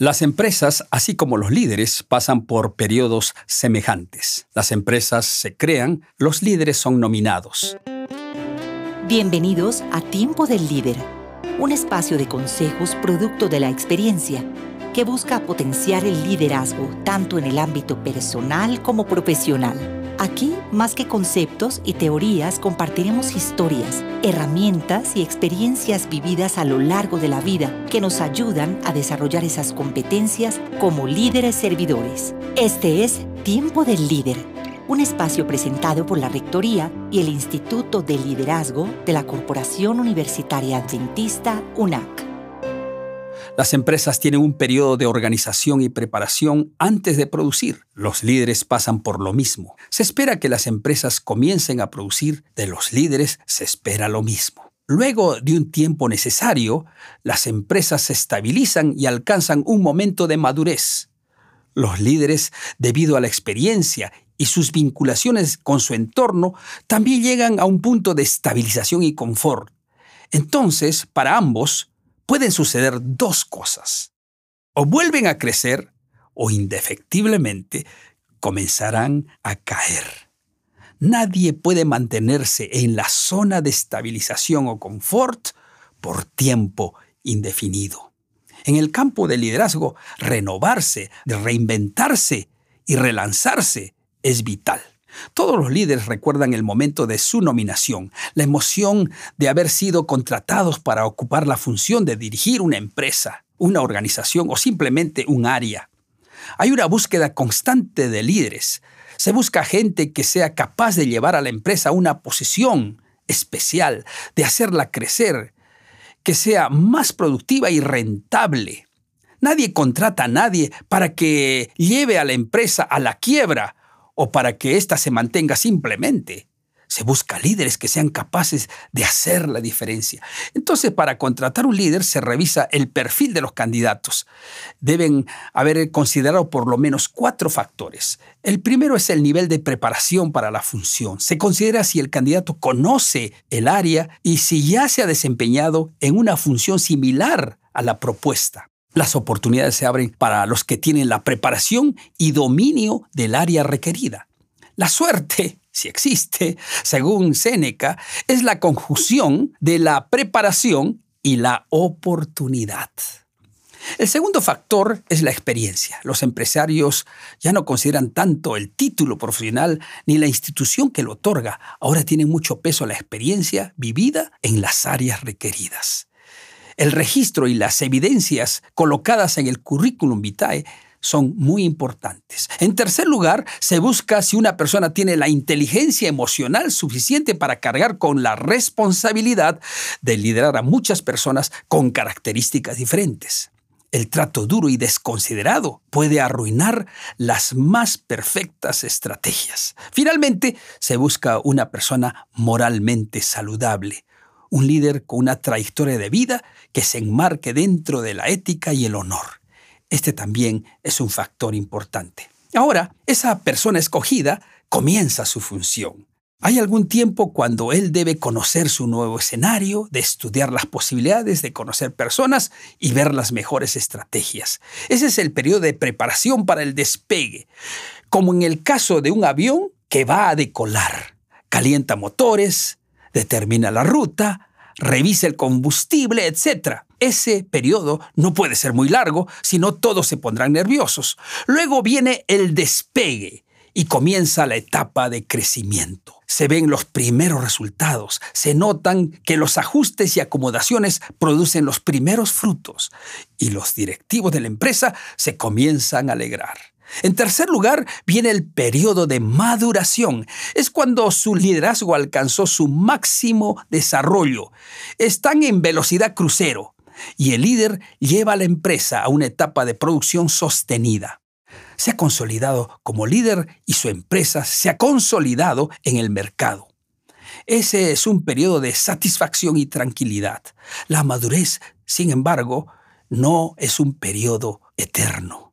Las empresas, así como los líderes, pasan por periodos semejantes. Las empresas se crean, los líderes son nominados. Bienvenidos a Tiempo del Líder, un espacio de consejos producto de la experiencia que busca potenciar el liderazgo tanto en el ámbito personal como profesional. Aquí, más que conceptos y teorías, compartiremos historias, herramientas y experiencias vividas a lo largo de la vida que nos ayudan a desarrollar esas competencias como líderes servidores. Este es Tiempo del Líder, un espacio presentado por la Rectoría y el Instituto de Liderazgo de la Corporación Universitaria Adventista UNAC. Las empresas tienen un periodo de organización y preparación antes de producir. Los líderes pasan por lo mismo. Se espera que las empresas comiencen a producir. De los líderes se espera lo mismo. Luego de un tiempo necesario, las empresas se estabilizan y alcanzan un momento de madurez. Los líderes, debido a la experiencia y sus vinculaciones con su entorno, también llegan a un punto de estabilización y confort. Entonces, para ambos, pueden suceder dos cosas. O vuelven a crecer o indefectiblemente comenzarán a caer. Nadie puede mantenerse en la zona de estabilización o confort por tiempo indefinido. En el campo del liderazgo, renovarse, reinventarse y relanzarse es vital. Todos los líderes recuerdan el momento de su nominación, la emoción de haber sido contratados para ocupar la función de dirigir una empresa, una organización o simplemente un área. Hay una búsqueda constante de líderes. Se busca gente que sea capaz de llevar a la empresa a una posición especial, de hacerla crecer, que sea más productiva y rentable. Nadie contrata a nadie para que lleve a la empresa a la quiebra o para que ésta se mantenga simplemente. Se busca líderes que sean capaces de hacer la diferencia. Entonces, para contratar un líder se revisa el perfil de los candidatos. Deben haber considerado por lo menos cuatro factores. El primero es el nivel de preparación para la función. Se considera si el candidato conoce el área y si ya se ha desempeñado en una función similar a la propuesta. Las oportunidades se abren para los que tienen la preparación y dominio del área requerida. La suerte, si existe, según Séneca, es la conjunción de la preparación y la oportunidad. El segundo factor es la experiencia. Los empresarios ya no consideran tanto el título profesional ni la institución que lo otorga. Ahora tienen mucho peso la experiencia vivida en las áreas requeridas. El registro y las evidencias colocadas en el currículum vitae son muy importantes. En tercer lugar, se busca si una persona tiene la inteligencia emocional suficiente para cargar con la responsabilidad de liderar a muchas personas con características diferentes. El trato duro y desconsiderado puede arruinar las más perfectas estrategias. Finalmente, se busca una persona moralmente saludable, un líder con una trayectoria de vida que se enmarque dentro de la ética y el honor. Este también es un factor importante. Ahora, esa persona escogida comienza su función. Hay algún tiempo cuando él debe conocer su nuevo escenario, de estudiar las posibilidades, de conocer personas y ver las mejores estrategias. Ese es el periodo de preparación para el despegue, como en el caso de un avión que va a decolar. Calienta motores, determina la ruta, revisa el combustible, etc. Ese periodo no puede ser muy largo, si no todos se pondrán nerviosos. Luego viene el despegue y comienza la etapa de crecimiento. Se ven los primeros resultados, se notan que los ajustes y acomodaciones producen los primeros frutos y los directivos de la empresa se comienzan a alegrar. En tercer lugar, viene el periodo de maduración. Es cuando su liderazgo alcanzó su máximo desarrollo. Están en velocidad crucero y el líder lleva a la empresa a una etapa de producción sostenida. Se ha consolidado como líder y su empresa se ha consolidado en el mercado. Ese es un periodo de satisfacción y tranquilidad. La madurez, sin embargo, no es un periodo eterno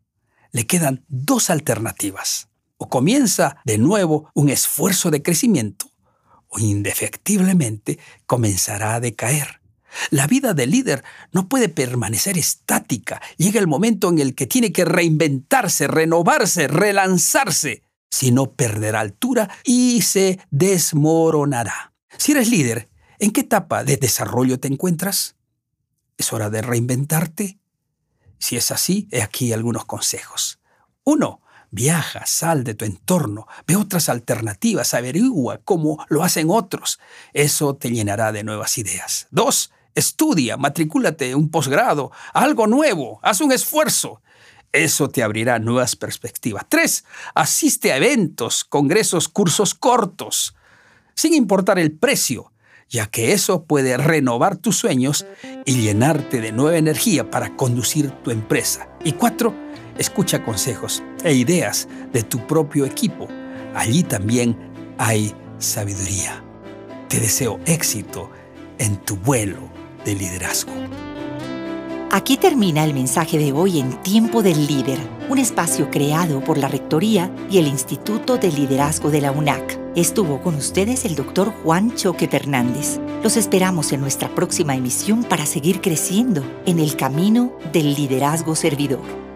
le quedan dos alternativas. O comienza de nuevo un esfuerzo de crecimiento, o indefectiblemente comenzará a decaer. La vida del líder no puede permanecer estática. Llega el momento en el que tiene que reinventarse, renovarse, relanzarse. Si no, perderá altura y se desmoronará. Si eres líder, ¿en qué etapa de desarrollo te encuentras? ¿Es hora de reinventarte? Si es así, he aquí algunos consejos. Uno, Viaja, sal de tu entorno, ve otras alternativas, averigua cómo lo hacen otros. Eso te llenará de nuevas ideas. Dos, estudia, matricúlate un posgrado, algo nuevo, haz un esfuerzo. Eso te abrirá nuevas perspectivas. Tres, asiste a eventos, congresos, cursos cortos, sin importar el precio, ya que eso puede renovar tus sueños y llenarte de nueva energía para conducir tu empresa. Y cuatro, escucha consejos e ideas de tu propio equipo. Allí también hay sabiduría. Te deseo éxito en tu vuelo de liderazgo. Aquí termina el mensaje de hoy en Tiempo del Líder, un espacio creado por la Rectoría y el Instituto de Liderazgo de la UNAC. Estuvo con ustedes el doctor Juan Choque Fernández. Los esperamos en nuestra próxima emisión para seguir creciendo en el camino del liderazgo servidor.